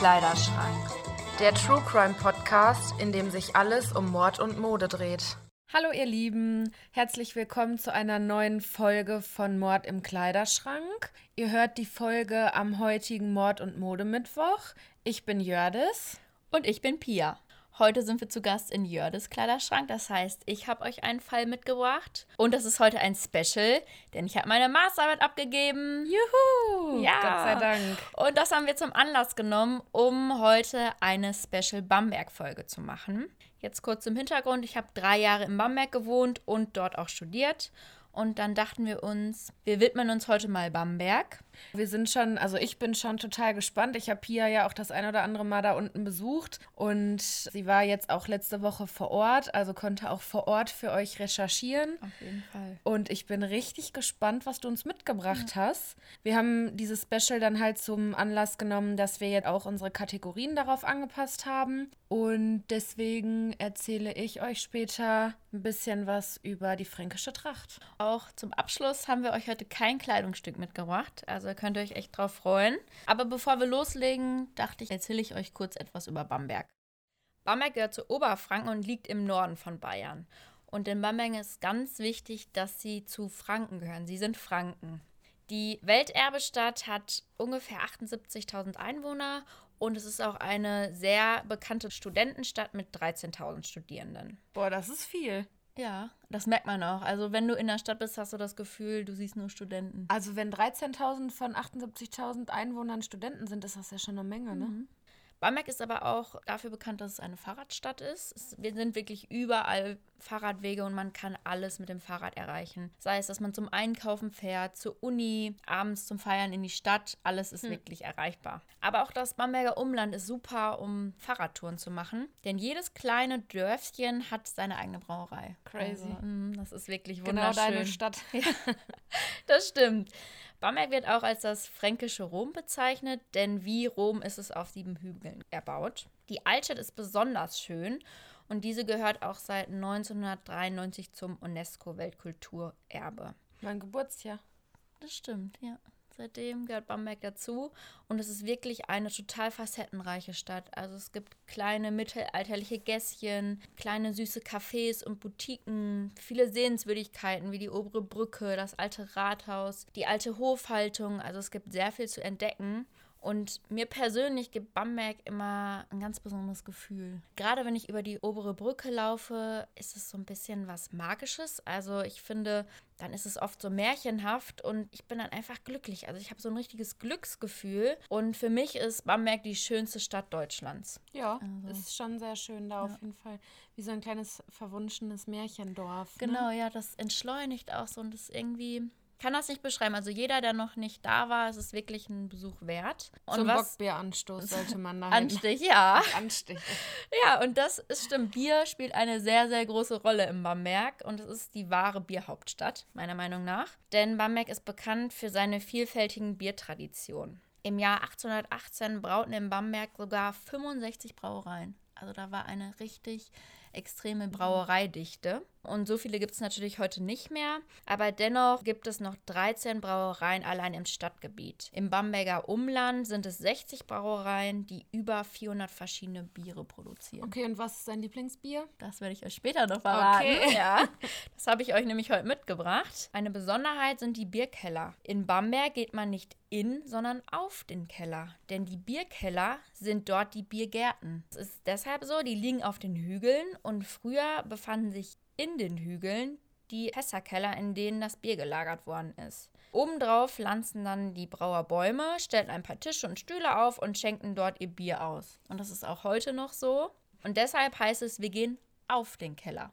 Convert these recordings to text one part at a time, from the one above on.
Kleiderschrank. Der True Crime Podcast, in dem sich alles um Mord und Mode dreht. Hallo ihr Lieben, herzlich willkommen zu einer neuen Folge von Mord im Kleiderschrank. Ihr hört die Folge am heutigen Mord- und Modemittwoch. Ich bin Jördis. Und ich bin Pia. Heute sind wir zu Gast in Jördes Kleiderschrank. Das heißt, ich habe euch einen Fall mitgebracht. Und das ist heute ein Special, denn ich habe meine Masterarbeit abgegeben. Juhu! Ja. Gott sei Dank. Und das haben wir zum Anlass genommen, um heute eine Special Bamberg-Folge zu machen. Jetzt kurz zum Hintergrund. Ich habe drei Jahre in Bamberg gewohnt und dort auch studiert. Und dann dachten wir uns, wir widmen uns heute mal Bamberg. Wir sind schon, also ich bin schon total gespannt. Ich habe Pia ja auch das ein oder andere Mal da unten besucht und sie war jetzt auch letzte Woche vor Ort, also konnte auch vor Ort für euch recherchieren. Auf jeden Fall. Und ich bin richtig gespannt, was du uns mitgebracht ja. hast. Wir haben dieses Special dann halt zum Anlass genommen, dass wir jetzt auch unsere Kategorien darauf angepasst haben. Und deswegen erzähle ich euch später ein bisschen was über die fränkische Tracht. Auch zum Abschluss haben wir euch heute kein Kleidungsstück mitgebracht. Also also könnt ihr euch echt drauf freuen. Aber bevor wir loslegen, dachte ich, erzähle ich euch kurz etwas über Bamberg. Bamberg gehört zu Oberfranken und liegt im Norden von Bayern. Und in Bamberg ist ganz wichtig, dass sie zu Franken gehören. Sie sind Franken. Die Welterbestadt hat ungefähr 78.000 Einwohner und es ist auch eine sehr bekannte Studentenstadt mit 13.000 Studierenden. Boah, das ist viel. Ja, das merkt man auch. Also wenn du in der Stadt bist, hast du das Gefühl, du siehst nur Studenten. Also wenn 13.000 von 78.000 Einwohnern Studenten sind, ist das ja schon eine Menge, ne? Bamberg ist aber auch dafür bekannt, dass es eine Fahrradstadt ist. Es, wir sind wirklich überall Fahrradwege und man kann alles mit dem Fahrrad erreichen. Sei es, dass man zum Einkaufen fährt, zur Uni, abends zum Feiern in die Stadt. Alles ist hm. wirklich erreichbar. Aber auch das Bamberger Umland ist super, um Fahrradtouren zu machen. Denn jedes kleine Dörfchen hat seine eigene Brauerei. Crazy. Also, mh, das ist wirklich wunderschön. Genau deine Stadt. ja, das stimmt. Bamberg wird auch als das fränkische Rom bezeichnet, denn wie Rom ist es auf sieben Hügeln erbaut. Die Altstadt ist besonders schön und diese gehört auch seit 1993 zum UNESCO-Weltkulturerbe. Mein Geburtsjahr. Das stimmt, ja. Seitdem gehört Bamberg dazu und es ist wirklich eine total facettenreiche Stadt. Also es gibt kleine mittelalterliche Gässchen, kleine süße Cafés und Boutiquen, viele Sehenswürdigkeiten wie die obere Brücke, das alte Rathaus, die alte Hofhaltung. Also es gibt sehr viel zu entdecken. Und mir persönlich gibt Bamberg immer ein ganz besonderes Gefühl. Gerade wenn ich über die obere Brücke laufe, ist es so ein bisschen was Magisches. Also ich finde, dann ist es oft so märchenhaft und ich bin dann einfach glücklich. Also ich habe so ein richtiges Glücksgefühl. Und für mich ist Bamberg die schönste Stadt Deutschlands. Ja, also. ist schon sehr schön da ja. auf jeden Fall. Wie so ein kleines verwunschenes Märchendorf. Ne? Genau, ne? ja, das entschleunigt auch so und das irgendwie kann das nicht beschreiben. Also jeder, der noch nicht da war, es ist wirklich ein Besuch wert. Und Zum was, Bockbieranstoß sollte man da Anstich, ja. Anstich. Ja, und das ist stimmt. Bier spielt eine sehr, sehr große Rolle im Bamberg und es ist die wahre Bierhauptstadt, meiner Meinung nach. Denn Bamberg ist bekannt für seine vielfältigen Biertraditionen. Im Jahr 1818 brauten in Bamberg sogar 65 Brauereien. Also da war eine richtig extreme Brauereidichte. Und so viele gibt es natürlich heute nicht mehr. Aber dennoch gibt es noch 13 Brauereien allein im Stadtgebiet. Im Bamberger Umland sind es 60 Brauereien, die über 400 verschiedene Biere produzieren. Okay, und was ist dein Lieblingsbier? Das werde ich euch später noch verraten. Okay. Ja, das habe ich euch nämlich heute mitgebracht. Eine Besonderheit sind die Bierkeller. In Bamberg geht man nicht in, sondern auf den Keller. Denn die Bierkeller sind dort die Biergärten. Es ist deshalb so, die liegen auf den Hügeln und früher befanden sich in den Hügeln die Fässerkeller, in denen das Bier gelagert worden ist. Obendrauf pflanzen dann die Brauer Bäume, stellten ein paar Tische und Stühle auf und schenken dort ihr Bier aus. Und das ist auch heute noch so. Und deshalb heißt es, wir gehen auf den Keller.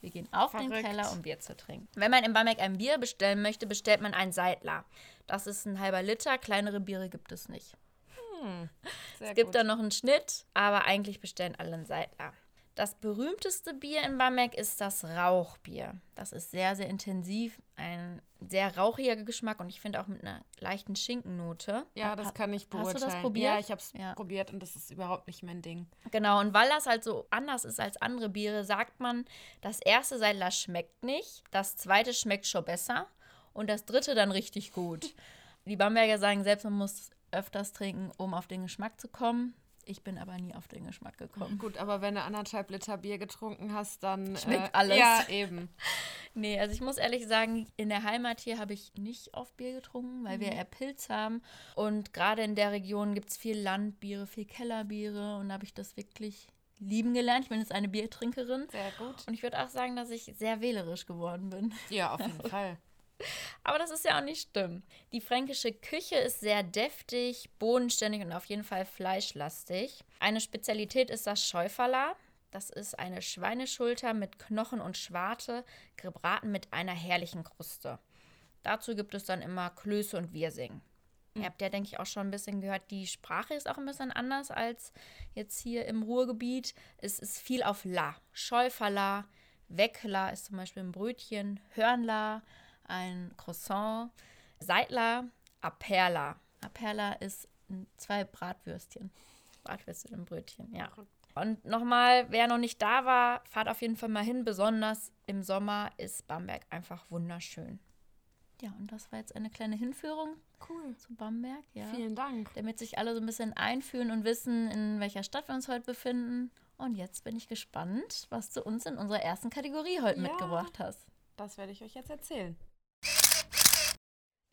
Wir gehen auf Verrückt. den Keller, um Bier zu trinken. Wenn man in Bamberg ein Bier bestellen möchte, bestellt man ein Seidler. Das ist ein halber Liter, kleinere Biere gibt es nicht. Hm, es gibt gut. da noch einen Schnitt, aber eigentlich bestellen alle einen Seidler. Das berühmteste Bier in Bamberg ist das Rauchbier. Das ist sehr, sehr intensiv, ein sehr rauchiger Geschmack und ich finde auch mit einer leichten Schinkennote. Ja, das kann ich beurteilen. Hast du das probiert? Ja, ich habe es ja. probiert und das ist überhaupt nicht mein Ding. Genau, und weil das halt so anders ist als andere Biere, sagt man, das erste Seidler schmeckt nicht, das zweite schmeckt schon besser und das dritte dann richtig gut. Die Bamberger sagen selbst, man muss öfters trinken, um auf den Geschmack zu kommen. Ich bin aber nie auf den Geschmack gekommen. Gut, aber wenn du anderthalb Liter Bier getrunken hast, dann Schmeckt äh, alles. Ja, eben. Nee, also ich muss ehrlich sagen, in der Heimat hier habe ich nicht oft Bier getrunken, weil wir Mhm. eher Pilz haben. Und gerade in der Region gibt es viel Landbiere, viel Kellerbiere. Und da habe ich das wirklich lieben gelernt. Ich bin jetzt eine Biertrinkerin. Sehr gut. Und ich würde auch sagen, dass ich sehr wählerisch geworden bin. Ja, auf jeden Fall. Aber das ist ja auch nicht schlimm. Die fränkische Küche ist sehr deftig, bodenständig und auf jeden Fall fleischlastig. Eine Spezialität ist das Schäuferla. Das ist eine Schweineschulter mit Knochen und Schwarte, gebraten mit einer herrlichen Kruste. Dazu gibt es dann immer Klöße und Wirsing. Ihr habt ja, denke ich, auch schon ein bisschen gehört, die Sprache ist auch ein bisschen anders als jetzt hier im Ruhrgebiet. Es ist viel auf La. Schäuferla, Weckla ist zum Beispiel ein Brötchen, Hörnla, ein Croissant, Seidler, Aperla. Aperla ist zwei Bratwürstchen. Bratwürste im Brötchen, ja. Und nochmal, wer noch nicht da war, fahrt auf jeden Fall mal hin. Besonders im Sommer ist Bamberg einfach wunderschön. Ja, und das war jetzt eine kleine Hinführung Cool. zu Bamberg. Ja. Vielen Dank. Damit sich alle so ein bisschen einfühlen und wissen, in welcher Stadt wir uns heute befinden. Und jetzt bin ich gespannt, was du uns in unserer ersten Kategorie heute Ja. mitgebracht hast. Das werde ich euch jetzt erzählen.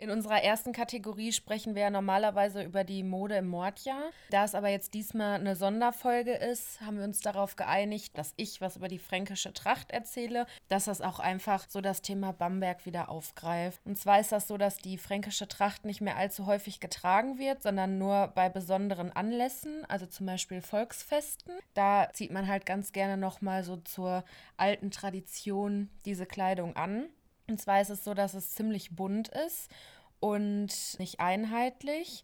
In unserer ersten Kategorie sprechen wir ja normalerweise über die Mode im Mordjahr. Da es aber jetzt diesmal eine Sonderfolge ist, haben wir uns darauf geeinigt, dass ich was über die fränkische Tracht erzähle, dass das auch einfach so das Thema Bamberg wieder aufgreift. Und zwar ist das so, dass die fränkische Tracht nicht mehr allzu häufig getragen wird, sondern nur bei besonderen Anlässen, also zum Beispiel Volksfesten. Da zieht man halt ganz gerne nochmal so zur alten Tradition diese Kleidung an. Und zwar ist es so, dass es ziemlich bunt ist und nicht einheitlich.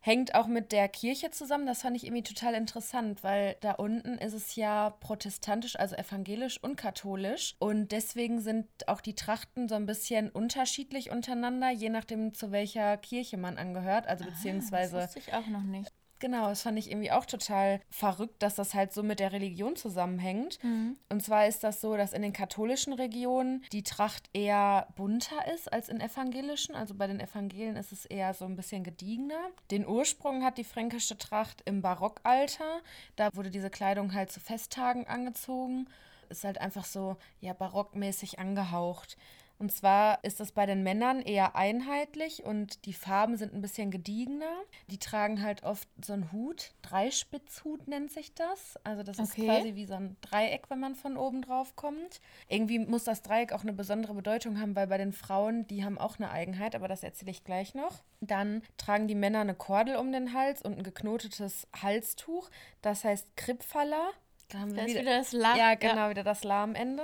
Hängt auch mit der Kirche zusammen. Das fand ich irgendwie total interessant, weil da unten ist es ja protestantisch, also evangelisch und katholisch. Und deswegen sind auch die Trachten so ein bisschen unterschiedlich untereinander, je nachdem, zu welcher Kirche man angehört. Also beziehungsweise. Ah, Das wusste ich auch noch nicht. Genau, das fand ich irgendwie auch total verrückt, dass das halt so mit der Religion zusammenhängt. Mhm. Und zwar ist das so, dass in den katholischen Regionen die Tracht eher bunter ist als in evangelischen. Also bei den Evangelien ist es eher so ein bisschen gediegener. Den Ursprung hat die fränkische Tracht im Barockalter. Da wurde diese Kleidung halt zu Festtagen angezogen. Ist halt einfach so, ja, barockmäßig angehaucht. Und zwar ist das bei den Männern eher einheitlich und die Farben sind ein bisschen gediegener. Die tragen halt oft so einen Hut, Dreispitzhut nennt sich das. Also das ist Okay. quasi wie so ein Dreieck, wenn man von oben drauf kommt. Irgendwie muss das Dreieck auch eine besondere Bedeutung haben, weil bei den Frauen, die haben auch eine Eigenheit, aber das erzähle ich gleich noch. Dann tragen die Männer eine Kordel um den Hals und ein geknotetes Halstuch. Das heißt Kripfalla. Da haben wir Da wieder- wieder das La. ja, genau, wieder das La am Ende.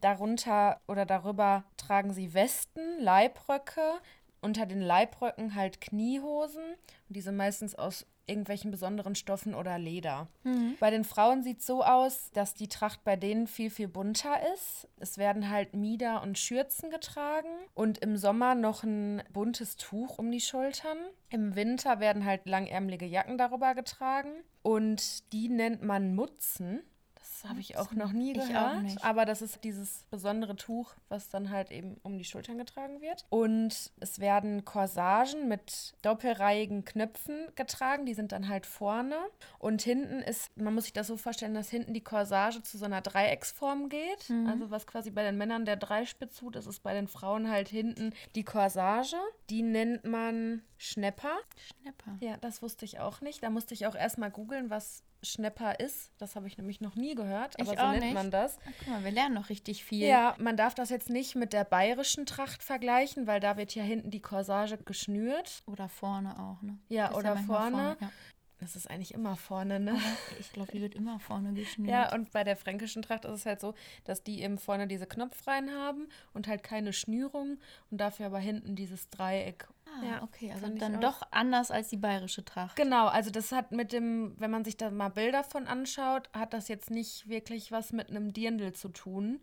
Darunter oder darüber tragen sie Westen, Leibröcke, unter den Leibröcken halt Kniehosen. Und die sind meistens aus irgendwelchen besonderen Stoffen oder Leder. Bei den Frauen sieht es so aus, dass die Tracht bei denen viel, viel bunter ist. Es werden halt Mieder und Schürzen getragen und im Sommer noch ein buntes Tuch um die Schultern. Im Winter werden halt langärmelige Jacken darüber getragen und die nennt man Mutzen. Das habe ich auch noch nie gehört. Aber das ist dieses besondere Tuch, was dann halt eben um die Schultern getragen wird. Und es werden Corsagen mit doppelreihigen Knöpfen getragen. Die sind dann halt vorne. Und hinten ist, man muss sich das so vorstellen, dass hinten die Corsage zu so einer Dreiecksform geht. Also was quasi bei den Männern der Dreispitzhut ist, ist bei den Frauen halt hinten die Corsage. Die nennt man Schnepper. Schnepper. Ja, das wusste ich auch nicht. Da musste ich auch erstmal googeln, was Schnepper ist. Das habe ich nämlich noch nie gehört, aber Ich so nennt nicht. man das. Ah, guck mal, wir lernen noch richtig viel. Ja, man darf das jetzt nicht mit der bayerischen Tracht vergleichen, weil da wird ja hinten die Corsage geschnürt. Oder vorne auch, ne? Ja, oder manchmal vorne. Ja. Das ist eigentlich immer vorne, ne? Aber Ich glaube, die wird immer vorne geschnürt. Ja, und bei der fränkischen Tracht ist es halt so, dass die eben vorne diese Knopfreihen haben und halt keine Schnürung und dafür aber hinten dieses Dreieck. ah, ja, okay, also dann doch anders als die bayerische Tracht. Genau, also das hat mit dem, wenn man sich da mal Bilder von anschaut, hat das jetzt nicht wirklich was mit einem Dirndl zu tun.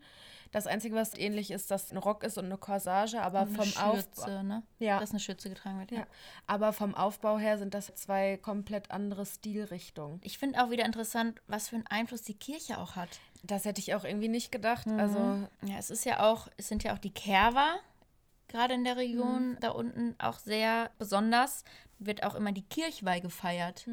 Das Einzige, was ähnlich ist, dass ein Rock ist und eine Corsage, aber Und vom eine Aufbau. Ne? Ja. Dass eine Schürze getragen wird. Ja, aber vom Aufbau her sind das zwei komplett andere Stilrichtungen. Ich finde auch wieder interessant, was für einen Einfluss die Kirche auch hat. Das hätte ich auch irgendwie nicht gedacht. Also, Ja, es ist ja auch, es sind ja auch die Kerwer, gerade in der Region da unten auch sehr besonders. Wird auch immer die Kirchweih gefeiert.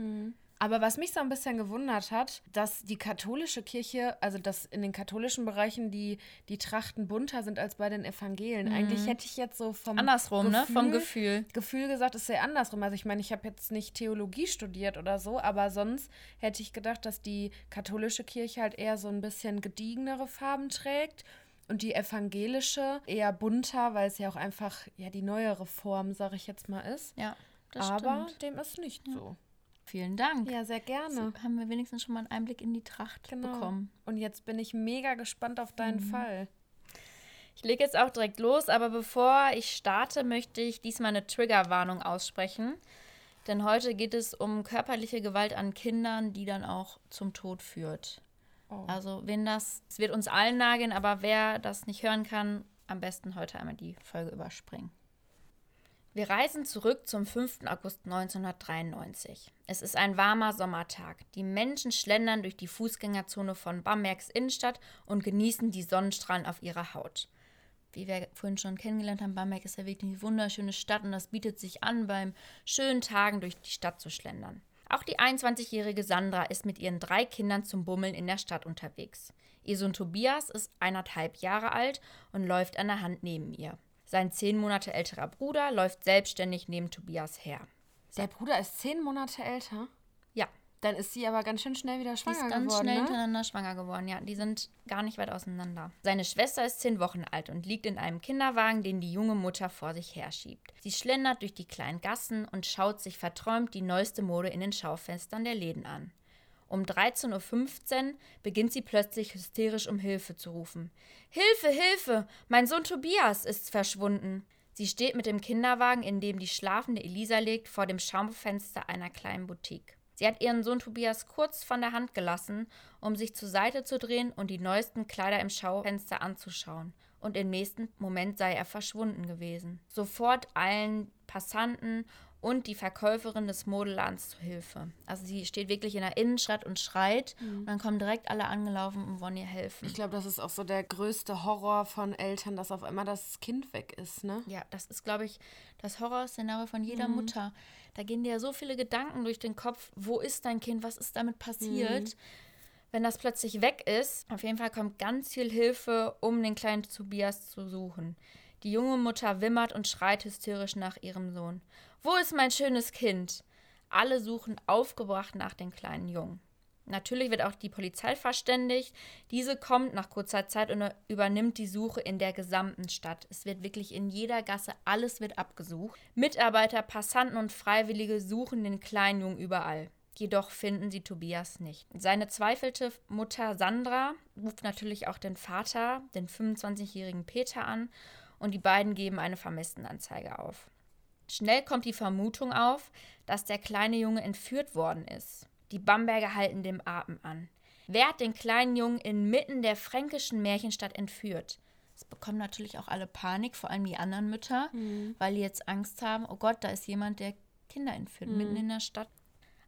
Aber was mich so ein bisschen gewundert hat, dass die katholische Kirche, also dass in den katholischen Bereichen die, die Trachten bunter sind als bei den Evangelien. Eigentlich hätte ich jetzt so vom Andersrum, ne? Vom Gefühl. Gefühl gesagt, ist sehr andersrum. Also ich meine, ich habe jetzt nicht Theologie studiert oder so, aber sonst hätte ich gedacht, dass die katholische Kirche halt eher so ein bisschen gediegenere Farben trägt und die evangelische eher bunter, weil es ja auch einfach ja die neuere Form, sage ich jetzt mal, ist. Ja, das aber stimmt. dem ist nicht so. Vielen Dank. Ja, sehr gerne. So haben wir wenigstens schon mal einen Einblick in die Tracht Genau. bekommen. Und jetzt bin ich mega gespannt auf deinen Fall. Ich lege jetzt auch direkt los, aber bevor ich starte, möchte ich diesmal eine Triggerwarnung aussprechen. Denn heute geht es um körperliche Gewalt an Kindern, die dann auch zum Tod führt. Oh. Also, wenn das, es wird uns allen nageln, aber wer das nicht hören kann, am besten heute einmal die Folge überspringen. Wir reisen zurück zum 5. August 1993. Es ist ein warmer Sommertag. Die Menschen schlendern durch die Fußgängerzone von Bambergs Innenstadt und genießen die Sonnenstrahlen auf ihrer Haut. Wie wir vorhin schon kennengelernt haben, Bamberg ist ja wirklich eine wunderschöne Stadt und das bietet sich an, beim schönen Tagen durch die Stadt zu schlendern. Auch die 21-jährige Sandra ist mit ihren drei Kindern zum Bummeln in der Stadt unterwegs. Ihr Sohn Tobias ist eineinhalb Jahre alt und läuft an der Hand neben ihr. Sein zehn Monate älterer Bruder läuft selbstständig neben Tobias her. Der Bruder ist zehn Monate älter. Ja, Dann ist sie aber ganz schön schnell wieder die schwanger ist ganz geworden. schnell ne? hintereinander schwanger geworden. Ja, die sind gar nicht weit auseinander. Seine Schwester ist zehn Wochen alt und liegt in einem Kinderwagen, den die junge Mutter vor sich herschiebt. Sie schlendert durch die kleinen Gassen und schaut sich verträumt die neueste Mode in den Schaufenstern der Läden an. Um 13.15 Uhr beginnt sie plötzlich hysterisch um Hilfe zu rufen. Hilfe, Hilfe! Mein Sohn Tobias ist verschwunden. Sie steht mit dem Kinderwagen, in dem die schlafende Elisa liegt, vor dem Schaufenster einer kleinen Boutique. Sie hat ihren Sohn Tobias kurz von der Hand gelassen, um sich zur Seite zu drehen und die neuesten Kleider im Schaufenster anzuschauen. Und im nächsten Moment sei er verschwunden gewesen. Sofort eilen Passanten und die Verkäuferin des Modeladens zu Hilfe. Also sie steht wirklich in der Innenstadt und schreit und dann kommen direkt alle angelaufen und wollen ihr helfen. Ich glaube, das ist auch so der größte Horror von Eltern, dass auf einmal das Kind weg ist, ne? Ja, das ist, glaube ich, das Horrorszenario von jeder Mutter. Da gehen dir ja so viele Gedanken durch den Kopf. Wo ist dein Kind? Was ist damit passiert? Wenn das plötzlich weg ist, auf jeden Fall kommt ganz viel Hilfe, um den kleinen Tobias zu suchen. Die junge Mutter wimmert und schreit hysterisch nach ihrem Sohn. Wo ist mein schönes Kind? Alle suchen aufgebracht nach dem kleinen Jungen. Natürlich wird auch die Polizei verständigt. Diese kommt nach kurzer Zeit und übernimmt die Suche in der gesamten Stadt. Es wird wirklich in jeder Gasse, alles wird abgesucht. Mitarbeiter, Passanten und Freiwillige suchen den kleinen Jungen überall. Jedoch finden sie Tobias nicht. Seine zweifelte Mutter Sandra ruft natürlich auch den Vater, den 25-jährigen Peter, an und die beiden geben eine Vermisstenanzeige auf. Schnell kommt die Vermutung auf, dass der kleine Junge entführt worden ist. Die Bamberger halten dem Atem an. Wer hat den kleinen Jungen inmitten der fränkischen Märchenstadt entführt? Es bekommen natürlich auch alle Panik, vor allem die anderen Mütter, weil die jetzt Angst haben, oh Gott, da ist jemand, der Kinder entführt, mitten in der Stadt.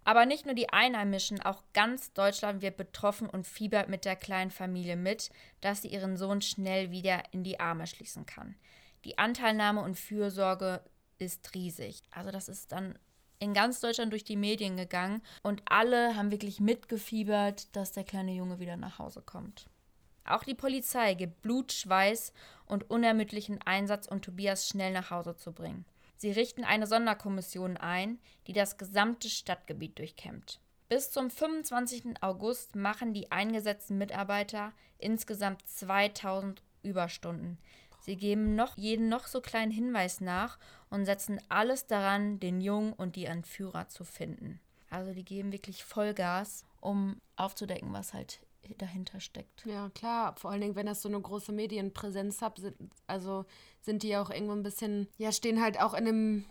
Aber nicht nur die Einheimischen, auch ganz Deutschland wird betroffen und fiebert mit der kleinen Familie mit, dass sie ihren Sohn schnell wieder in die Arme schließen kann. Die Anteilnahme und Fürsorge ist riesig. Also das ist dann in ganz Deutschland durch die Medien gegangen und alle haben wirklich mitgefiebert, dass der kleine Junge wieder nach Hause kommt. Auch die Polizei gibt Blut, Schweiß und unermüdlichen Einsatz, um Tobias schnell nach Hause zu bringen. Sie richten eine Sonderkommission ein, die das gesamte Stadtgebiet durchkämmt. Bis zum 25. August machen die eingesetzten Mitarbeiter insgesamt 2000 Überstunden. Sie geben noch jeden noch so kleinen Hinweis nach und setzen alles daran, den Jungen und die Entführer zu finden. Also die geben wirklich Vollgas, um aufzudecken, was halt dahinter steckt. Ja, klar. Vor allen Dingen, wenn das so eine große Medienpräsenz hat, sind, also sind die auch irgendwo ein bisschen, ja, stehen halt auch in dem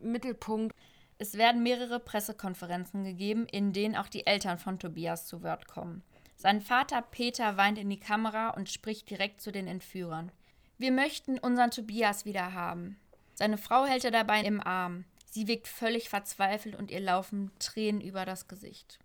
Mittelpunkt. Es werden mehrere Pressekonferenzen gegeben, in denen auch die Eltern von Tobias zu Wort kommen. Sein Vater Peter weint in die Kamera und spricht direkt zu den Entführern. Wir möchten unseren Tobias wieder haben. Seine Frau hält er dabei im Arm. Sie wirkt völlig verzweifelt und ihr laufen Tränen über das Gesicht.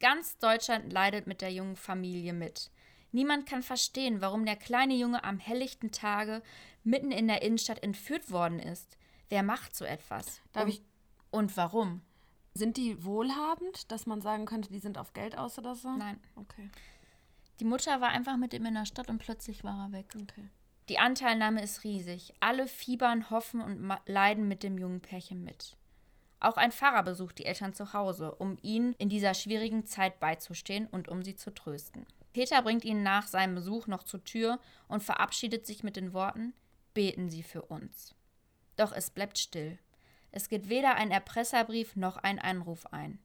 Ganz Deutschland leidet mit der jungen Familie mit. Niemand kann verstehen, warum der kleine Junge am helllichten Tage mitten in der Innenstadt entführt worden ist. Wer macht so etwas? Darf und, ich- und warum? Sind die wohlhabend, dass man sagen könnte, die sind auf Geld aus oder so? Nein. Okay. Die Mutter war einfach mit ihm in der Stadt und plötzlich war er weg. Okay. Die Anteilnahme ist riesig. Alle fiebern, hoffen und leiden mit dem jungen Pärchen mit. Auch ein Pfarrer besucht die Eltern zu Hause, um ihnen in dieser schwierigen Zeit beizustehen und um sie zu trösten. Peter bringt ihn nach seinem Besuch noch zur Tür und verabschiedet sich mit den Worten: Beten Sie für uns. Doch es bleibt still. Es geht weder ein Erpresserbrief noch ein Anruf ein.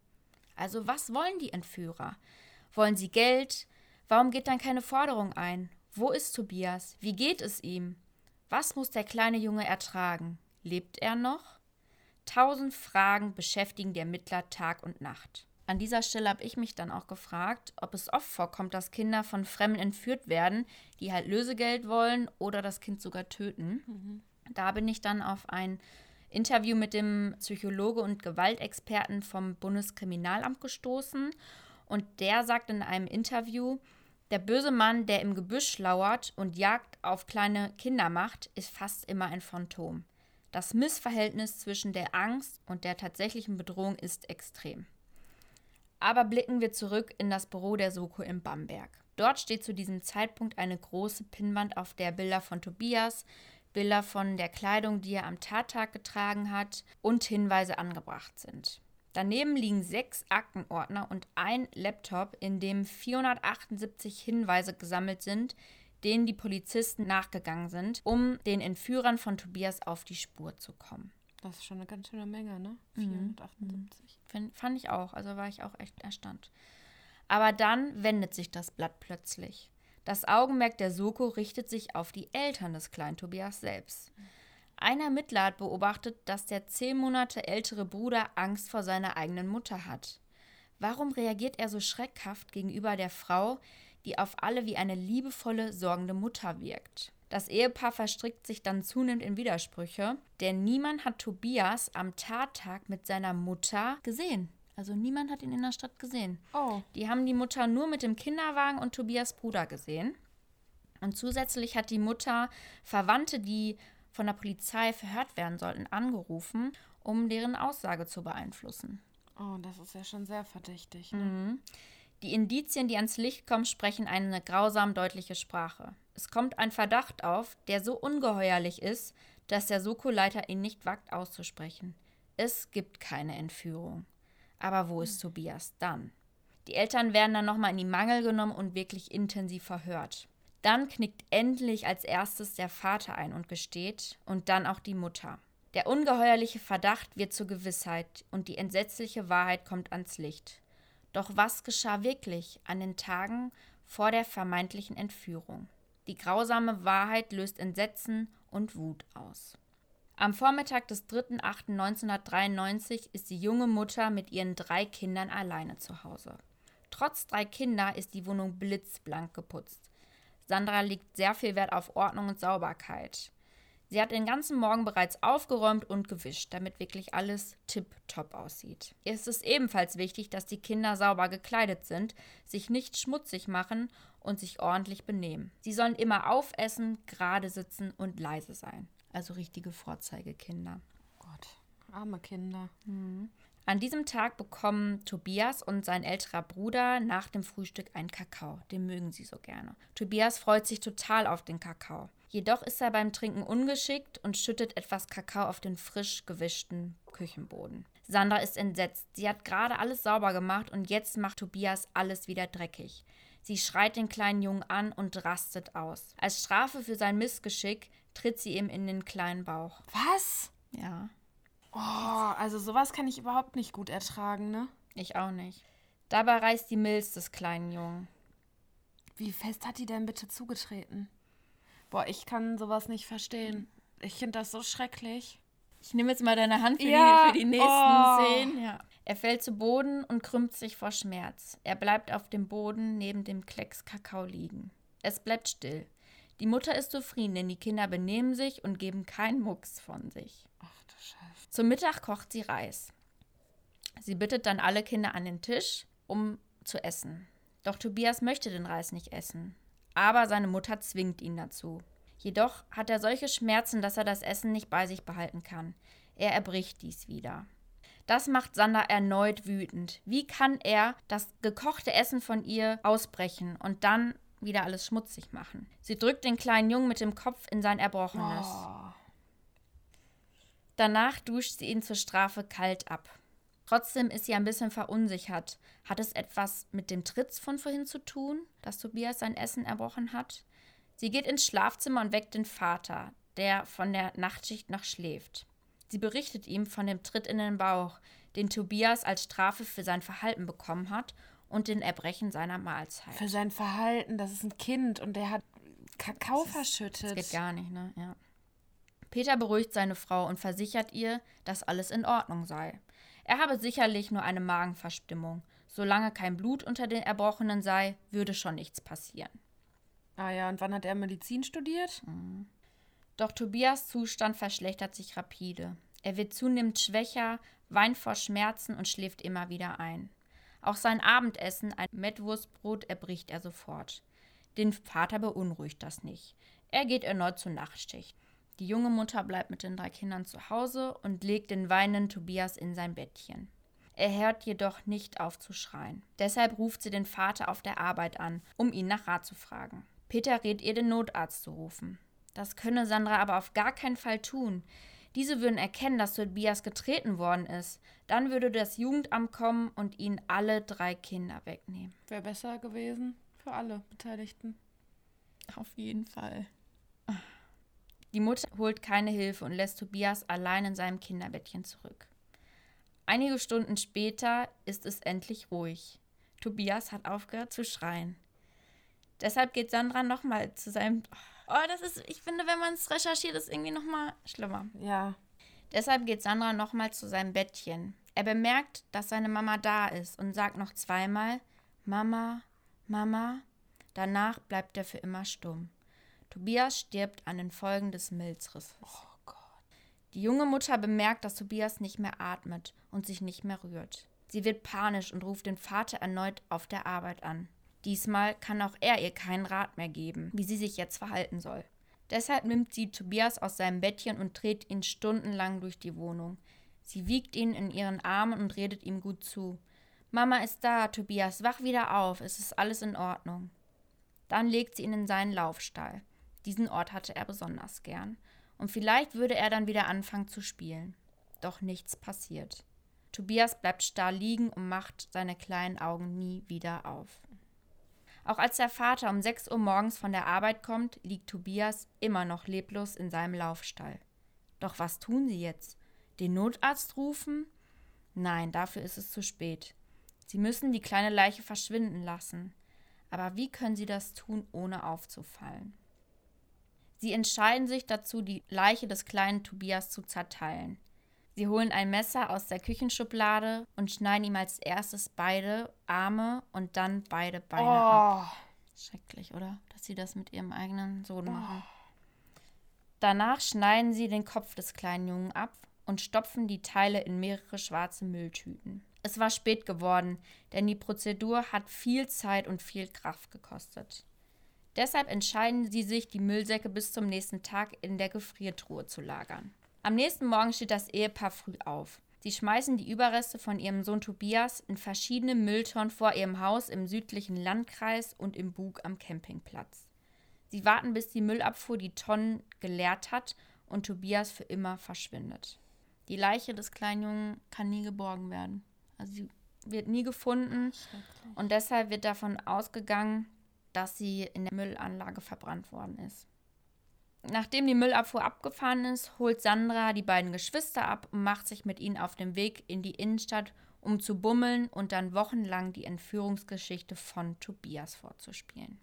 Also was wollen die Entführer? Wollen sie Geld? Warum geht dann keine Forderung ein? Wo ist Tobias? Wie geht es ihm? Was muss der kleine Junge ertragen? Lebt er noch? Tausend Fragen beschäftigen die Ermittler Tag und Nacht. An dieser Stelle habe ich mich dann auch gefragt, ob es oft vorkommt, dass Kinder von Fremden entführt werden, die halt Lösegeld wollen oder das Kind sogar töten. Da bin ich dann auf ein Interview mit dem Psychologe und Gewaltexperten vom Bundeskriminalamt gestoßen. Und der sagt in einem Interview, der böse Mann, der im Gebüsch lauert und Jagd auf kleine Kinder macht, ist fast immer ein Phantom. Das Missverhältnis zwischen der Angst und der tatsächlichen Bedrohung ist extrem. Aber blicken wir zurück in das Büro der Soko in Bamberg. Dort steht zu diesem Zeitpunkt eine große Pinnwand, auf der Bilder von Tobias, Bilder von der Kleidung, die er am Tattag getragen hat und Hinweise angebracht sind. Daneben liegen sechs Aktenordner und ein Laptop, in dem 478 Hinweise gesammelt sind, denen die Polizisten nachgegangen sind, um den Entführern von Tobias auf die Spur zu kommen. Das ist schon eine ganz schöne Menge, ne? Mhm. 478. Find, fand ich auch, also war ich auch echt erstaunt. Aber dann wendet sich das Blatt plötzlich. Das Augenmerk der Soko richtet sich auf die Eltern des kleinen Tobias selbst. Ein Ermittler hat beobachtet, dass der zehn Monate ältere Bruder Angst vor seiner eigenen Mutter hat. Warum reagiert er so schreckhaft gegenüber der Frau, die auf alle wie eine liebevolle, sorgende Mutter wirkt? Das Ehepaar verstrickt sich dann zunehmend in Widersprüche, denn niemand hat Tobias am Tattag mit seiner Mutter gesehen. Also niemand hat ihn in der Stadt gesehen. Oh. Die haben die Mutter nur mit dem Kinderwagen und Tobias Bruder gesehen. Und zusätzlich hat die Mutter Verwandte, die von der Polizei verhört werden sollten, angerufen, um deren Aussage zu beeinflussen. Oh, das ist ja schon sehr verdächtig. Mhm. Ne? Die Indizien, die ans Licht kommen, sprechen eine grausam deutliche Sprache. Es kommt ein Verdacht auf, der so ungeheuerlich ist, dass der Soko-Leiter ihn nicht wagt auszusprechen. Es gibt keine Entführung. Aber wo ist Tobias dann? Die Eltern werden dann nochmal in die Mangel genommen und wirklich intensiv verhört. Dann knickt endlich als erstes der Vater ein und gesteht und dann auch die Mutter. Der ungeheuerliche Verdacht wird zur Gewissheit und die entsetzliche Wahrheit kommt ans Licht. Doch was geschah wirklich an den Tagen vor der vermeintlichen Entführung? Die grausame Wahrheit löst Entsetzen und Wut aus. Am Vormittag des 3.8.1993 ist die junge Mutter mit ihren drei Kindern alleine zu Hause. Trotz drei Kinder ist die Wohnung blitzblank geputzt. Sandra legt sehr viel Wert auf Ordnung und Sauberkeit. Sie hat den ganzen Morgen bereits aufgeräumt und gewischt, damit wirklich alles tipptopp aussieht. Ihr ist es ebenfalls wichtig, dass die Kinder sauber gekleidet sind, sich nicht schmutzig machen und sich ordentlich benehmen. Sie sollen immer aufessen, gerade sitzen und leise sein. Also richtige Vorzeigekinder. Gott, arme Kinder. An diesem Tag bekommen Tobias und sein älterer Bruder nach dem Frühstück einen Kakao. Den mögen sie so gerne. Tobias freut sich total auf den Kakao. Jedoch ist er beim Trinken ungeschickt und schüttet etwas Kakao auf den frisch gewischten Küchenboden. Sandra ist entsetzt. Sie hat gerade alles sauber gemacht und jetzt macht Tobias alles wieder dreckig. Sie schreit den kleinen Jungen an und rastet aus. Als Strafe für sein Missgeschick tritt sie ihm in den kleinen Bauch. Was? Ja, Oh, also sowas kann ich überhaupt nicht gut ertragen, ne? ich auch nicht. Dabei reißt die Milz des kleinen Jungen. Wie fest hat die denn bitte zugetreten? Boah, ich kann sowas nicht verstehen. Ich finde das so schrecklich. Ich nehme jetzt mal deine Hand für, Ja, die, für die nächsten oh. Szenen. Ja. Er fällt zu Boden und krümmt sich vor Schmerz. Er bleibt auf dem Boden neben dem Klecks Kakao liegen. Es bleibt still. Die Mutter ist zufrieden, denn die Kinder benehmen sich und geben keinen Mucks von sich. Ach du Scheiße. Zum Mittag kocht sie Reis. Sie bittet dann alle Kinder an den Tisch, um zu essen. Doch Tobias möchte den Reis nicht essen. aber seine Mutter zwingt ihn dazu. Jedoch hat er solche Schmerzen, dass er das Essen nicht bei sich behalten kann. Er erbricht dies wieder. Das macht Sander erneut wütend. Wie kann er das gekochte Essen von ihr ausbrechen und dann wieder alles schmutzig machen? Sie drückt den kleinen Jungen mit dem Kopf in sein Erbrochenes. Oh. Danach duscht sie ihn zur Strafe kalt ab. Trotzdem ist sie ein bisschen verunsichert. Hat es etwas mit dem Tritz von vorhin zu tun, dass Tobias sein Essen erbrochen hat? Sie geht ins Schlafzimmer und weckt den Vater, der von der Nachtschicht noch schläft. Sie berichtet ihm von dem Tritt in den Bauch, den Tobias als Strafe für sein Verhalten bekommen hat und den Erbrechen seiner Mahlzeit. Für sein Verhalten, das ist ein Kind und der hat Kakao das verschüttet. Das geht gar nicht, ne? Ja. Peter beruhigt seine Frau und versichert ihr, dass alles in Ordnung sei. Er habe sicherlich nur eine Magenverstimmung. Solange kein Blut unter den Erbrochenen sei, würde schon nichts passieren. Ah ja, und wann hat er Medizin studiert? Mhm. Doch Tobias Zustand verschlechtert sich rapide. Er wird zunehmend schwächer, weint vor Schmerzen und schläft immer wieder ein. Auch sein Abendessen, ein Mettwurstbrot, erbricht er sofort. Den Vater beunruhigt das nicht. Er geht erneut zur Nachtschicht. Die junge Mutter bleibt mit den drei Kindern zu Hause und legt den weinenden Tobias in sein Bettchen. Er hört jedoch nicht auf zu schreien. Deshalb ruft sie den Vater auf der Arbeit an, um ihn nach Rat zu fragen. Peter rät ihr, den Notarzt zu rufen. Das könne Sandra aber auf gar keinen Fall tun. Diese würden erkennen, dass Tobias getreten worden ist. Dann würde das Jugendamt kommen und ihnen alle drei Kinder wegnehmen. Wäre besser gewesen für alle Beteiligten. Auf jeden Fall. Die Mutter holt keine Hilfe und lässt Tobias allein in seinem Kinderbettchen zurück. Einige Stunden später ist es endlich ruhig. Tobias hat aufgehört zu schreien. Deshalb geht Sandra nochmal zu seinem. Oh, das ist, ich finde, wenn man es recherchiert, ist irgendwie nochmal schlimmer. Ja. Deshalb geht Sandra nochmal zu seinem Bettchen. Er bemerkt, dass seine Mama da ist und sagt noch zweimal: Mama, Mama. Danach bleibt er für immer stumm. Tobias stirbt an den Folgen des Milzrisses. Oh Gott. Die junge Mutter bemerkt, dass Tobias nicht mehr atmet und sich nicht mehr rührt. Sie wird panisch und ruft den Vater erneut auf der Arbeit an. Diesmal kann auch er ihr keinen Rat mehr geben, wie sie sich jetzt verhalten soll. Deshalb nimmt sie Tobias aus seinem Bettchen und dreht ihn stundenlang durch die Wohnung. Sie wiegt ihn in ihren Armen und redet ihm gut zu. Mama ist da, Tobias, wach wieder auf, es ist alles in Ordnung. Dann legt sie ihn in seinen Laufstall. Diesen Ort hatte er besonders gern. Und vielleicht würde er dann wieder anfangen zu spielen. Doch nichts passiert. Tobias bleibt starr liegen und macht seine kleinen Augen nie wieder auf. Auch als der Vater um 6 Uhr morgens von der Arbeit kommt, liegt Tobias immer noch leblos in seinem Laufstall. Doch was tun sie jetzt? Den Notarzt rufen? Nein, dafür ist es zu spät. Sie müssen die kleine Leiche verschwinden lassen. Aber wie können sie das tun, ohne aufzufallen? Sie entscheiden sich dazu, die Leiche des kleinen Tobias zu zerteilen. Sie holen ein Messer aus der Küchenschublade und schneiden ihm als erstes beide Arme und dann beide Beine oh. ab. Schrecklich, oder? Dass sie das mit ihrem eigenen Sohn oh. machen. Danach schneiden sie den Kopf des kleinen Jungen ab und stopfen die Teile in mehrere schwarze Mülltüten. Es war spät geworden, denn die Prozedur hat viel Zeit und viel Kraft gekostet. Deshalb entscheiden sie sich, die Müllsäcke bis zum nächsten Tag in der Gefriertruhe zu lagern. Am nächsten Morgen steht das Ehepaar früh auf. Sie schmeißen die Überreste von ihrem Sohn Tobias in verschiedene Mülltonnen vor ihrem Haus im südlichen Landkreis und im Bug am Campingplatz. Sie warten, bis die Müllabfuhr die Tonnen geleert hat und Tobias für immer verschwindet. Die Leiche des kleinen Jungen kann nie geborgen werden. Also sie wird nie gefunden und deshalb wird davon ausgegangen, dass sie in der Müllanlage verbrannt worden ist. Nachdem die Müllabfuhr abgefahren ist, holt Sandra die beiden Geschwister ab und macht sich mit ihnen auf den Weg in die Innenstadt, um zu bummeln und dann wochenlang die Entführungsgeschichte von Tobias vorzuspielen.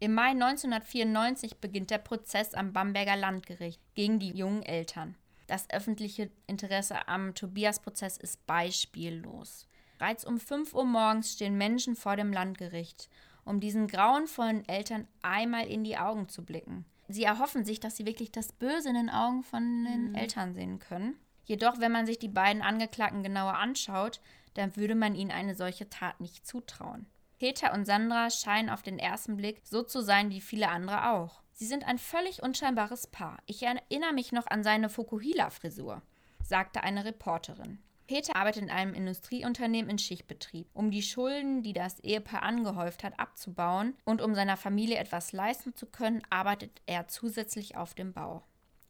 Im Mai 1994 beginnt der Prozess am Bamberger Landgericht gegen die jungen Eltern. Das öffentliche Interesse am Tobias-Prozess ist beispiellos. Bereits um 5 Uhr morgens stehen Menschen vor dem Landgericht, um diesen grauenvollen Eltern einmal in die Augen zu blicken. Sie erhoffen sich, dass sie wirklich das Böse in den Augen von den mhm. Eltern sehen können. Jedoch, wenn man sich die beiden Angeklagten genauer anschaut, dann würde man ihnen eine solche Tat nicht zutrauen. Peter und Sandra scheinen auf den ersten Blick so zu sein wie viele andere auch. Sie sind ein völlig unscheinbares Paar. Ich erinnere mich noch an seine Fukuhila-Frisur, sagte eine Reporterin. Peter arbeitet in einem Industrieunternehmen in Schichtbetrieb. Um die Schulden, die das Ehepaar angehäuft hat, abzubauen und um seiner Familie etwas leisten zu können, arbeitet er zusätzlich auf dem Bau.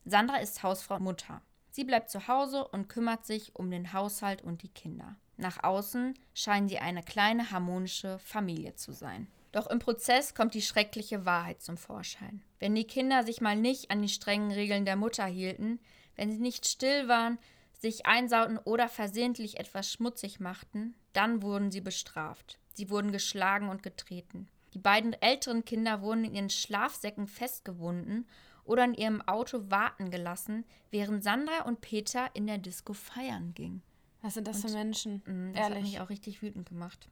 Sandra ist Hausfrau Mutter. Sie bleibt zu Hause und kümmert sich um den Haushalt und die Kinder. Nach außen scheinen sie eine kleine harmonische Familie zu sein. Doch im Prozess kommt die schreckliche Wahrheit zum Vorschein. Wenn die Kinder sich mal nicht an die strengen Regeln der Mutter hielten, wenn sie nicht still waren, sich einsauten oder versehentlich etwas schmutzig machten, dann wurden sie bestraft. Sie wurden geschlagen und getreten. Die beiden älteren Kinder wurden in ihren Schlafsäcken festgewunden oder in ihrem Auto warten gelassen, während Sandra und Peter in der Disco feiern gingen. Was sind das und, für Menschen? Mh, das Ehrlich. hat mich auch richtig wütend gemacht.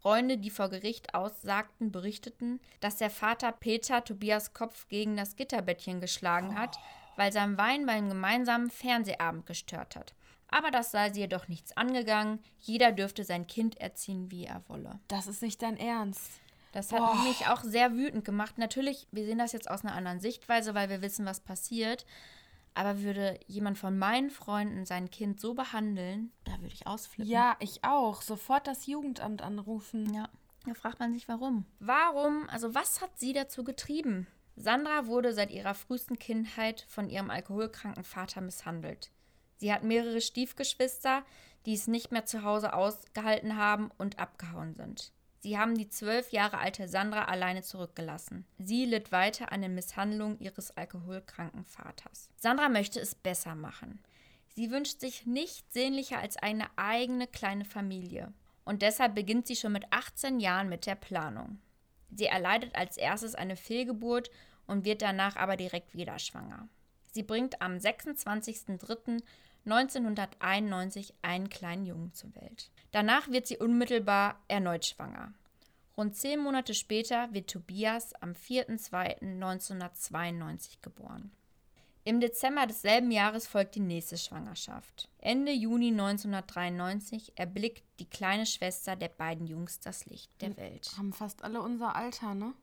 Freunde, die vor Gericht aussagten, berichteten, dass der Vater Peter Tobias Kopf gegen das Gitterbettchen geschlagen hat, weil sein Wein beim gemeinsamen Fernsehabend gestört hat. Aber das sei sie jedoch nichts angegangen. Jeder dürfte sein Kind erziehen, wie er wolle. Das ist nicht dein Ernst. Das hat oh. mich auch sehr wütend gemacht. Natürlich, wir sehen das jetzt aus einer anderen Sichtweise, weil wir wissen, was passiert. Aber würde jemand von meinen Freunden sein Kind so behandeln, da würde ich ausflippen. Ja, ich auch. Sofort das Jugendamt anrufen. Ja. Da fragt man sich, warum. Warum? Also, was hat sie dazu getrieben? Sandra wurde seit ihrer frühesten Kindheit von ihrem alkoholkranken Vater misshandelt. Sie hat mehrere Stiefgeschwister, die es nicht mehr zu Hause ausgehalten haben und abgehauen sind. Sie haben die zwölf Jahre alte Sandra alleine zurückgelassen. Sie litt weiter an den Misshandlungen ihres alkoholkranken Vaters. Sandra möchte es besser machen. Sie wünscht sich nichts sehnlicher als eine eigene kleine Familie. Und deshalb beginnt sie schon mit 18 Jahren mit der Planung. Sie erleidet als erstes eine Fehlgeburt und wird danach aber direkt wieder schwanger. Sie bringt am 26.03.1991 einen kleinen Jungen zur Welt. Danach wird sie unmittelbar erneut schwanger. Rund zehn Monate später wird Tobias am 4.2.1992 geboren. Im Dezember desselben Jahres folgt die nächste Schwangerschaft. Ende Juni 1993 erblickt die kleine Schwester der beiden Jungs das Licht der Welt. Haben fast alle unser Alter, ne?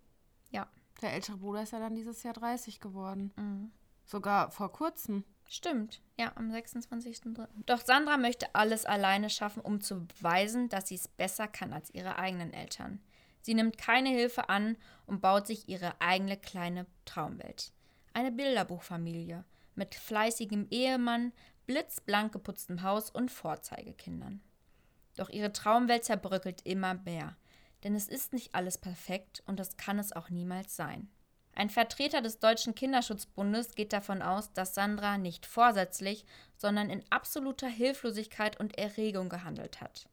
Ja. Der ältere Bruder ist ja dann dieses Jahr 30 geworden. Mhm. Sogar vor kurzem. Stimmt, ja, am 26.03. Doch Sandra möchte alles alleine schaffen, um zu beweisen, dass sie es besser kann als ihre eigenen Eltern. Sie nimmt keine Hilfe an und baut sich ihre eigene kleine Traumwelt. Eine Bilderbuchfamilie mit fleißigem Ehemann, blitzblank geputztem Haus und Vorzeigekindern. Doch ihre Traumwelt zerbröckelt immer mehr. Denn es ist nicht alles perfekt und das kann es auch niemals sein. Ein Vertreter des Deutschen Kinderschutzbundes geht davon aus, dass Sandra nicht vorsätzlich, sondern in absoluter Hilflosigkeit und Erregung gehandelt hat.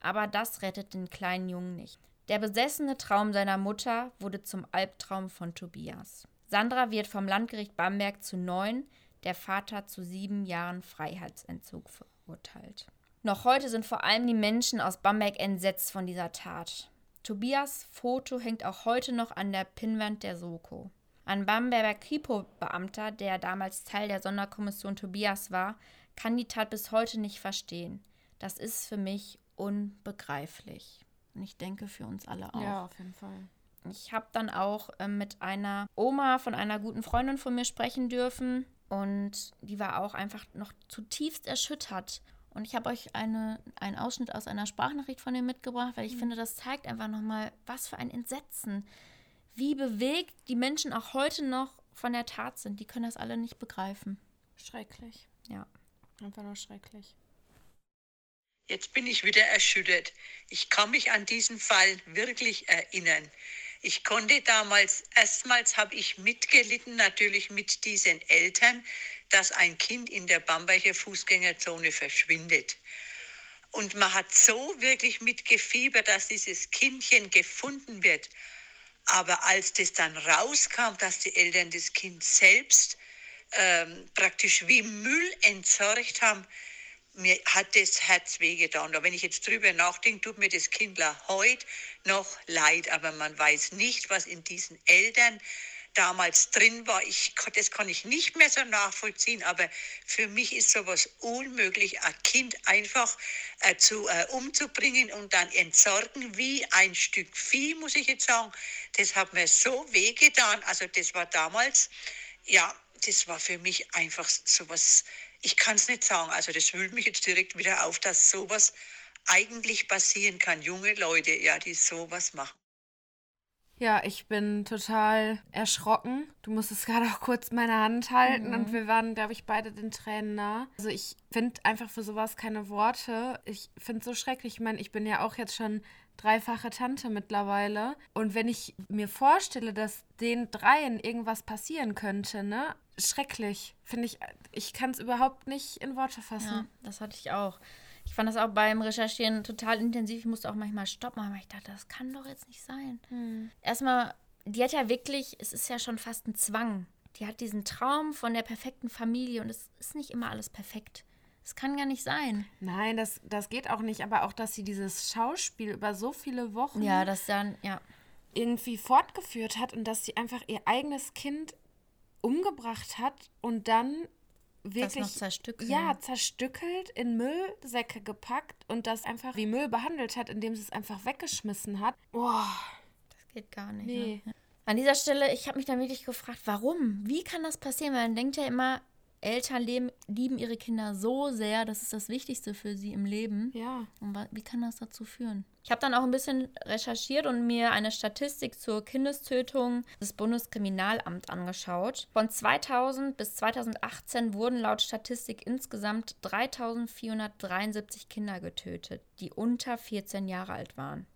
Aber das rettet den kleinen Jungen nicht. Der besessene Traum seiner Mutter wurde zum Albtraum von Tobias. Sandra wird vom Landgericht Bamberg zu neun, der Vater zu sieben Jahren Freiheitsentzug verurteilt. Noch heute sind vor allem die Menschen aus Bamberg entsetzt von dieser Tat. Tobias Foto hängt auch heute noch an der Pinnwand der Soko. Ein Bamberger Kripo-Beamter, der damals Teil der Sonderkommission Tobias war, kann die Tat bis heute nicht verstehen. Das ist für mich unbegreiflich. Und ich denke für uns alle auch. Ja, auf jeden Fall. Ich habe dann auch äh, mit einer Oma von einer guten Freundin von mir sprechen dürfen. Und die war auch einfach noch zutiefst erschüttert und ich habe euch eine, einen Ausschnitt aus einer Sprachnachricht von ihr mitgebracht, weil ich mhm. finde, das zeigt einfach nochmal, was für ein Entsetzen, wie bewegt die Menschen auch heute noch von der Tat sind. Die können das alle nicht begreifen. Schrecklich. Ja. Einfach nur schrecklich. Jetzt bin ich wieder erschüttert. Ich kann mich an diesen Fall wirklich erinnern. Ich konnte damals, erstmals habe ich mitgelitten, natürlich mit diesen Eltern, dass ein Kind in der Bamberger Fußgängerzone verschwindet. Und man hat so wirklich mitgefiebert, dass dieses Kindchen gefunden wird. Aber als das dann rauskam, dass die Eltern das Kind selbst ähm, praktisch wie Müll entsorgt haben, mir hat das Herz wehgetan. Und wenn ich jetzt drüber nachdenke, tut mir das Kindler heute noch leid. Aber man weiß nicht, was in diesen Eltern damals drin war. Ich, das kann ich nicht mehr so nachvollziehen, aber für mich ist sowas unmöglich, ein Kind einfach äh, zu, äh, umzubringen und dann entsorgen wie ein Stück Vieh, muss ich jetzt sagen. Das hat mir so wehgetan. Also das war damals, ja, das war für mich einfach sowas, ich kann es nicht sagen. Also das wühlt mich jetzt direkt wieder auf, dass sowas eigentlich passieren kann. Junge Leute, ja, die sowas machen. Ja, ich bin total erschrocken. Du musstest gerade auch kurz meine Hand halten mhm. und wir waren, glaube ich, beide den Tränen nah. Also ich finde einfach für sowas keine Worte. Ich finde es so schrecklich. Ich meine, ich bin ja auch jetzt schon dreifache Tante mittlerweile. Und wenn ich mir vorstelle, dass den dreien irgendwas passieren könnte, ne? Schrecklich. Finde ich, ich kann es überhaupt nicht in Worte fassen. Ja, das hatte ich auch. Ich fand das auch beim Recherchieren total intensiv. Ich musste auch manchmal stoppen, aber ich dachte, das kann doch jetzt nicht sein. Hm. Erstmal, die hat ja wirklich, es ist ja schon fast ein Zwang. Die hat diesen Traum von der perfekten Familie und es ist nicht immer alles perfekt. Es kann gar nicht sein. Nein, das, das geht auch nicht. Aber auch, dass sie dieses Schauspiel über so viele Wochen ja, das dann, ja. irgendwie fortgeführt hat und dass sie einfach ihr eigenes Kind umgebracht hat und dann wirklich zerstückelt. Ja, zerstückelt, in Müllsäcke gepackt und das einfach wie Müll behandelt hat, indem sie es einfach weggeschmissen hat. Boah. Das geht gar nicht. Nee. Ne? An dieser Stelle, ich habe mich dann wirklich gefragt, warum? Wie kann das passieren? Weil man denkt ja immer, Eltern leben, lieben ihre Kinder so sehr, das ist das Wichtigste für sie im Leben. Ja. Und wie kann das dazu führen? Ich habe dann auch ein bisschen recherchiert und mir eine Statistik zur Kindestötung des Bundeskriminalamts angeschaut. Von 2000 bis 2018 wurden laut Statistik insgesamt 3473 Kinder getötet, die unter 14 Jahre alt waren.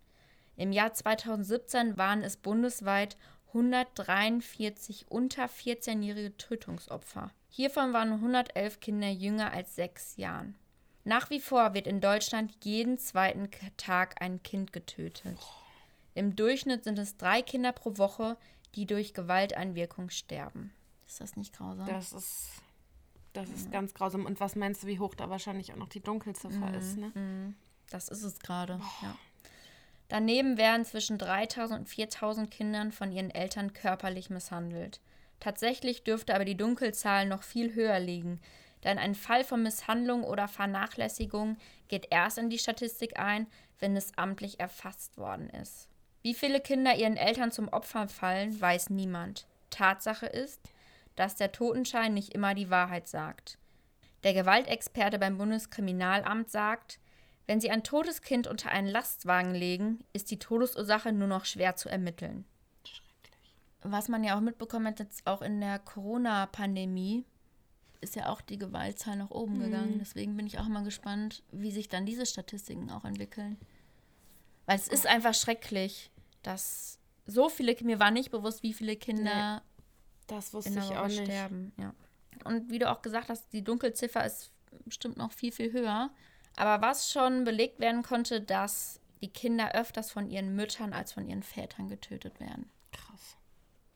Im Jahr 2017 waren es bundesweit 143 unter 14-jährige Tötungsopfer. Hiervon waren 111 Kinder jünger als sechs Jahren. Nach wie vor wird in Deutschland jeden zweiten Tag ein Kind getötet. Im Durchschnitt sind es drei Kinder pro Woche, die durch Gewalteinwirkung sterben. Ist das nicht grausam? Das ist, das ist mhm. ganz grausam. Und was meinst du, wie hoch da wahrscheinlich auch noch die Dunkelziffer mhm. ist? Ne? Mhm. Das ist es gerade. Ja. Daneben werden zwischen 3000 und 4000 Kindern von ihren Eltern körperlich misshandelt. Tatsächlich dürfte aber die Dunkelzahl noch viel höher liegen, denn ein Fall von Misshandlung oder Vernachlässigung geht erst in die Statistik ein, wenn es amtlich erfasst worden ist. Wie viele Kinder ihren Eltern zum Opfer fallen, weiß niemand. Tatsache ist, dass der Totenschein nicht immer die Wahrheit sagt. Der Gewaltexperte beim Bundeskriminalamt sagt, wenn Sie ein totes Kind unter einen Lastwagen legen, ist die Todesursache nur noch schwer zu ermitteln was man ja auch mitbekommen hat, jetzt auch in der Corona-Pandemie, ist ja auch die Gewaltzahl nach oben mhm. gegangen. Deswegen bin ich auch mal gespannt, wie sich dann diese Statistiken auch entwickeln. Weil es ist einfach schrecklich, dass so viele, mir war nicht bewusst, wie viele Kinder nee, das wusste in der ich auch nicht. sterben. Ja. Und wie du auch gesagt hast, die Dunkelziffer ist bestimmt noch viel, viel höher. Aber was schon belegt werden konnte, dass die Kinder öfters von ihren Müttern als von ihren Vätern getötet werden.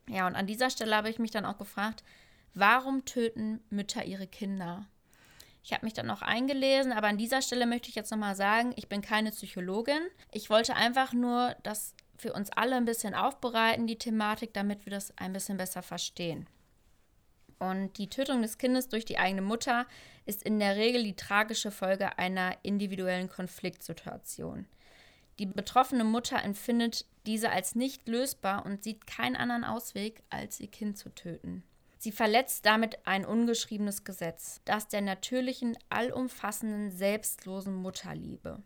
Ja, und an dieser Stelle habe ich mich dann auch gefragt, warum töten Mütter ihre Kinder? Ich habe mich dann noch eingelesen, aber an dieser Stelle möchte ich jetzt nochmal sagen, ich bin keine Psychologin. Ich wollte einfach nur das für uns alle ein bisschen aufbereiten, die Thematik, damit wir das ein bisschen besser verstehen. Und die Tötung des Kindes durch die eigene Mutter ist in der Regel die tragische Folge einer individuellen Konfliktsituation. Die betroffene Mutter empfindet diese als nicht lösbar und sieht keinen anderen Ausweg, als ihr Kind zu töten. Sie verletzt damit ein ungeschriebenes Gesetz, das der natürlichen, allumfassenden, selbstlosen Mutterliebe.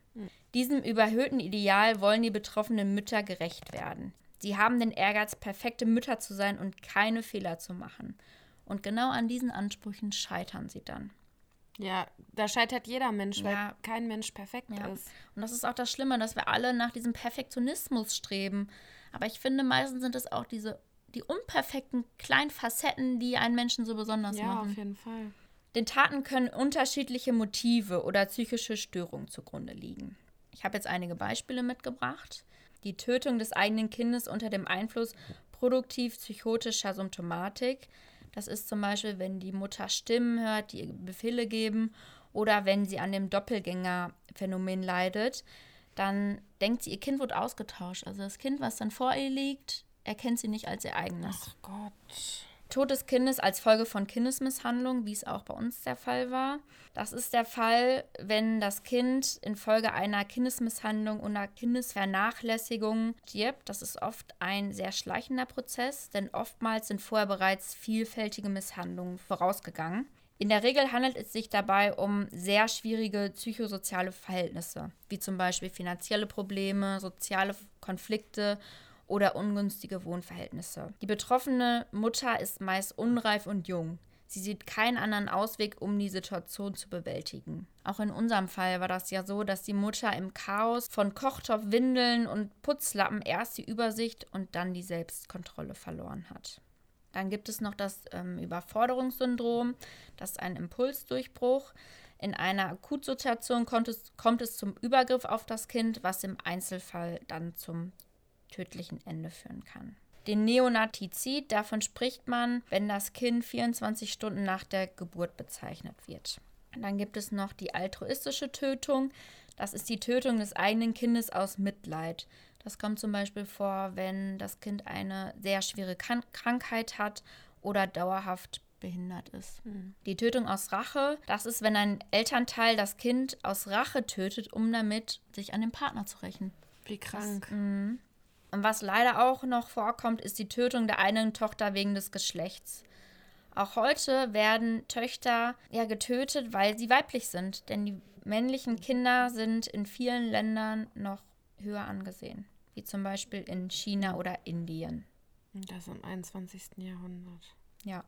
Diesem überhöhten Ideal wollen die betroffenen Mütter gerecht werden. Sie haben den Ehrgeiz, perfekte Mütter zu sein und keine Fehler zu machen. Und genau an diesen Ansprüchen scheitern sie dann. Ja, da scheitert jeder Mensch, weil ja. kein Mensch perfekt ja. ist. Und das ist auch das Schlimme, dass wir alle nach diesem Perfektionismus streben. Aber ich finde, meistens sind es auch diese die unperfekten kleinen Facetten, die einen Menschen so besonders ja, machen. Ja, auf jeden Fall. Den Taten können unterschiedliche Motive oder psychische Störungen zugrunde liegen. Ich habe jetzt einige Beispiele mitgebracht. Die Tötung des eigenen Kindes unter dem Einfluss produktiv-psychotischer Symptomatik das ist zum Beispiel, wenn die Mutter Stimmen hört, die Befehle geben oder wenn sie an dem Doppelgängerphänomen leidet, dann denkt sie, ihr Kind wird ausgetauscht. Also das Kind, was dann vor ihr liegt, erkennt sie nicht als ihr eigenes. Ach Gott. Tod des Kindes als Folge von Kindesmisshandlung, wie es auch bei uns der Fall war. Das ist der Fall, wenn das Kind infolge einer Kindesmisshandlung oder Kindesvernachlässigung stirbt. Das ist oft ein sehr schleichender Prozess, denn oftmals sind vorher bereits vielfältige Misshandlungen vorausgegangen. In der Regel handelt es sich dabei um sehr schwierige psychosoziale Verhältnisse, wie zum Beispiel finanzielle Probleme, soziale Konflikte oder ungünstige Wohnverhältnisse. Die betroffene Mutter ist meist unreif und jung. Sie sieht keinen anderen Ausweg, um die Situation zu bewältigen. Auch in unserem Fall war das ja so, dass die Mutter im Chaos von Kochtopf, Windeln und Putzlappen erst die Übersicht und dann die Selbstkontrolle verloren hat. Dann gibt es noch das ähm, Überforderungssyndrom, das ist ein Impulsdurchbruch. In einer Akutsituation kommt es, kommt es zum Übergriff auf das Kind, was im Einzelfall dann zum tödlichen Ende führen kann. Den Neonatizid, davon spricht man, wenn das Kind 24 Stunden nach der Geburt bezeichnet wird. Dann gibt es noch die altruistische Tötung. Das ist die Tötung des eigenen Kindes aus Mitleid. Das kommt zum Beispiel vor, wenn das Kind eine sehr schwere Krankheit hat oder dauerhaft behindert ist. Mhm. Die Tötung aus Rache, das ist, wenn ein Elternteil das Kind aus Rache tötet, um damit sich an den Partner zu rächen. Wie krank. Das, mm. Und was leider auch noch vorkommt, ist die Tötung der einen Tochter wegen des Geschlechts. Auch heute werden Töchter ja getötet, weil sie weiblich sind, denn die männlichen Kinder sind in vielen Ländern noch höher angesehen, wie zum Beispiel in China oder Indien. Das im 21. Jahrhundert. Ja.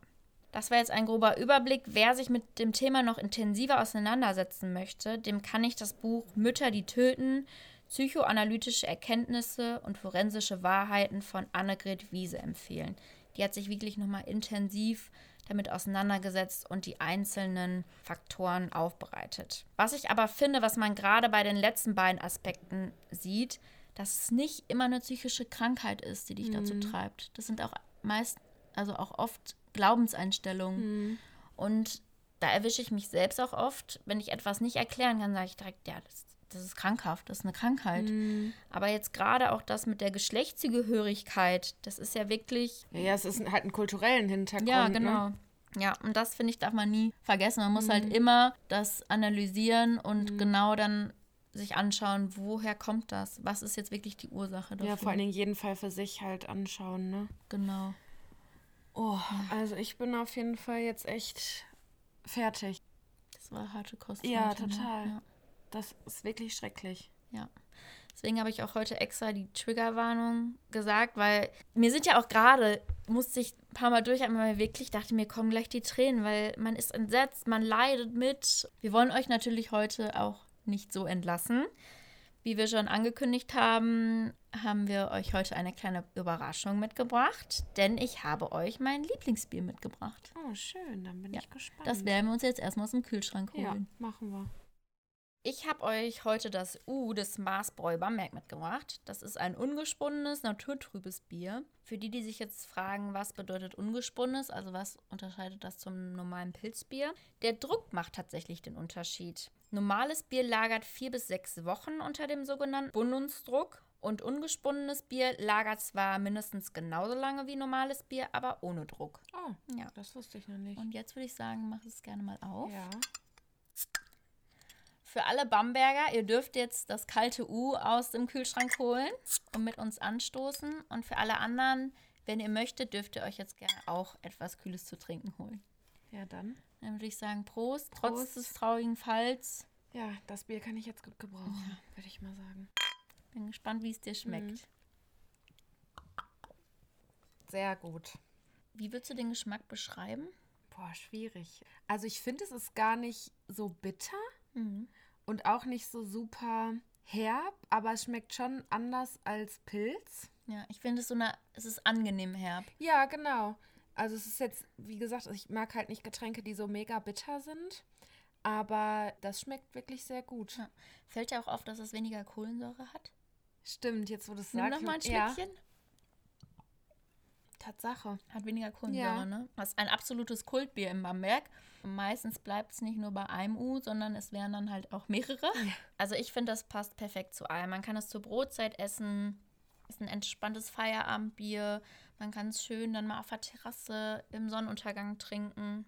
Das war jetzt ein grober Überblick. Wer sich mit dem Thema noch intensiver auseinandersetzen möchte, dem kann ich das Buch Mütter, die töten Psychoanalytische Erkenntnisse und forensische Wahrheiten von Annegret Wiese empfehlen. Die hat sich wirklich nochmal intensiv damit auseinandergesetzt und die einzelnen Faktoren aufbereitet. Was ich aber finde, was man gerade bei den letzten beiden Aspekten sieht, dass es nicht immer eine psychische Krankheit ist, die dich mhm. dazu treibt. Das sind auch meist, also auch oft Glaubenseinstellungen. Mhm. Und da erwische ich mich selbst auch oft, wenn ich etwas nicht erklären kann, sage ich direkt, ja, das das ist krankhaft, das ist eine Krankheit. Mhm. Aber jetzt gerade auch das mit der Geschlechtszugehörigkeit, das ist ja wirklich. Ja, es ist halt einen kulturellen Hintergrund. Ja, ne? genau. Ne? Ja, und das finde ich, darf man nie vergessen. Man muss halt mhm. halt immer das analysieren und mhm. genau dann sich anschauen, woher kommt das? Was ist jetzt wirklich die Ursache dafür? Ja, vor allen Dingen jeden Fall für sich halt anschauen, ne? Genau. Oh, also ich bin auf jeden Fall jetzt echt fertig. Das war harte Kost. Ja, ne? total. Ja. Das ist wirklich schrecklich. Ja. Deswegen habe ich auch heute extra die Triggerwarnung gesagt, weil mir sind ja auch gerade, musste ich ein paar Mal durchatmen, weil wirklich dachte, mir kommen gleich die Tränen, weil man ist entsetzt, man leidet mit. Wir wollen euch natürlich heute auch nicht so entlassen. Wie wir schon angekündigt haben, haben wir euch heute eine kleine Überraschung mitgebracht, denn ich habe euch mein Lieblingsbier mitgebracht. Oh, schön, dann bin ja, ich gespannt. Das werden wir uns jetzt erstmal aus dem Kühlschrank holen. Ja, machen wir. Ich habe euch heute das U des Maßbräu Bamberg mitgebracht. Das ist ein ungesponnenes, naturtrübes Bier. Für die, die sich jetzt fragen, was bedeutet ungesponnenes, also was unterscheidet das zum normalen Pilzbier? Der Druck macht tatsächlich den Unterschied. Normales Bier lagert vier bis sechs Wochen unter dem sogenannten Bundungsdruck und ungesponnenes Bier lagert zwar mindestens genauso lange wie normales Bier, aber ohne Druck. Oh, ja. das wusste ich noch nicht. Und jetzt würde ich sagen, mach es gerne mal auf. Ja für alle Bamberger, ihr dürft jetzt das kalte U aus dem Kühlschrank holen und mit uns anstoßen. Und für alle anderen, wenn ihr möchtet, dürft ihr euch jetzt gerne auch etwas Kühles zu trinken holen. Ja, dann. Dann würde ich sagen, Prost, Prost. trotz des traurigen Falls. Ja, das Bier kann ich jetzt gut gebrauchen, ja. würde ich mal sagen. Bin gespannt, wie es dir schmeckt. Mhm. Sehr gut. Wie würdest du den Geschmack beschreiben? Boah, schwierig. Also ich finde, es ist gar nicht so bitter. Mhm und auch nicht so super herb, aber es schmeckt schon anders als Pilz. Ja, ich finde es so eine, es ist angenehm herb. Ja, genau. Also es ist jetzt, wie gesagt, ich mag halt nicht Getränke, die so mega bitter sind, aber das schmeckt wirklich sehr gut. Ja. Fällt ja auch auf, dass es weniger Kohlensäure hat. Stimmt, jetzt wo du es sagst. Nimm noch mal ein Schlückchen. Ja. Tatsache. Hat weniger Kohlensäure, ja. ne? Das ist ein absolutes Kultbier in Bamberg. Meistens bleibt es nicht nur bei einem U, sondern es wären dann halt auch mehrere. Ja. Also ich finde, das passt perfekt zu allem. Man kann es zur Brotzeit essen, Ist ein entspanntes Feierabendbier. Man kann es schön dann mal auf der Terrasse im Sonnenuntergang trinken.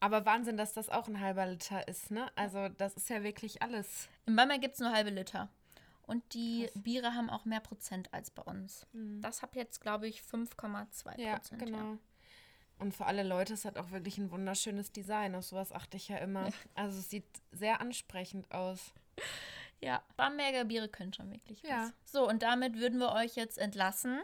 Aber Wahnsinn, dass das auch ein halber Liter ist, ne? Also das ist ja wirklich alles. In Bamberg gibt es nur halbe Liter. Und die Biere haben auch mehr Prozent als bei uns. Das hat jetzt, glaube ich, 5,2 Mhm. Ja, Prozent. genau. Und für alle Leute, es hat auch wirklich ein wunderschönes Design. Auf sowas achte ich ja immer. Also es sieht sehr ansprechend aus. Ja, Bamberger Biere können schon wirklich was. Ja. So, und damit würden wir euch jetzt entlassen.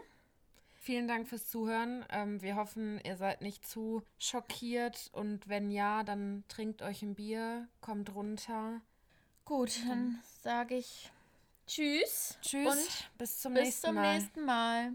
Vielen Dank fürs Zuhören. Ähm, wir hoffen, ihr seid nicht zu schockiert. Und wenn ja, dann trinkt euch ein Bier, kommt runter. Gut, dann sage ich Tschüss. Tschüss, Und bis zum bis nächsten zum Mal. nächsten Mal.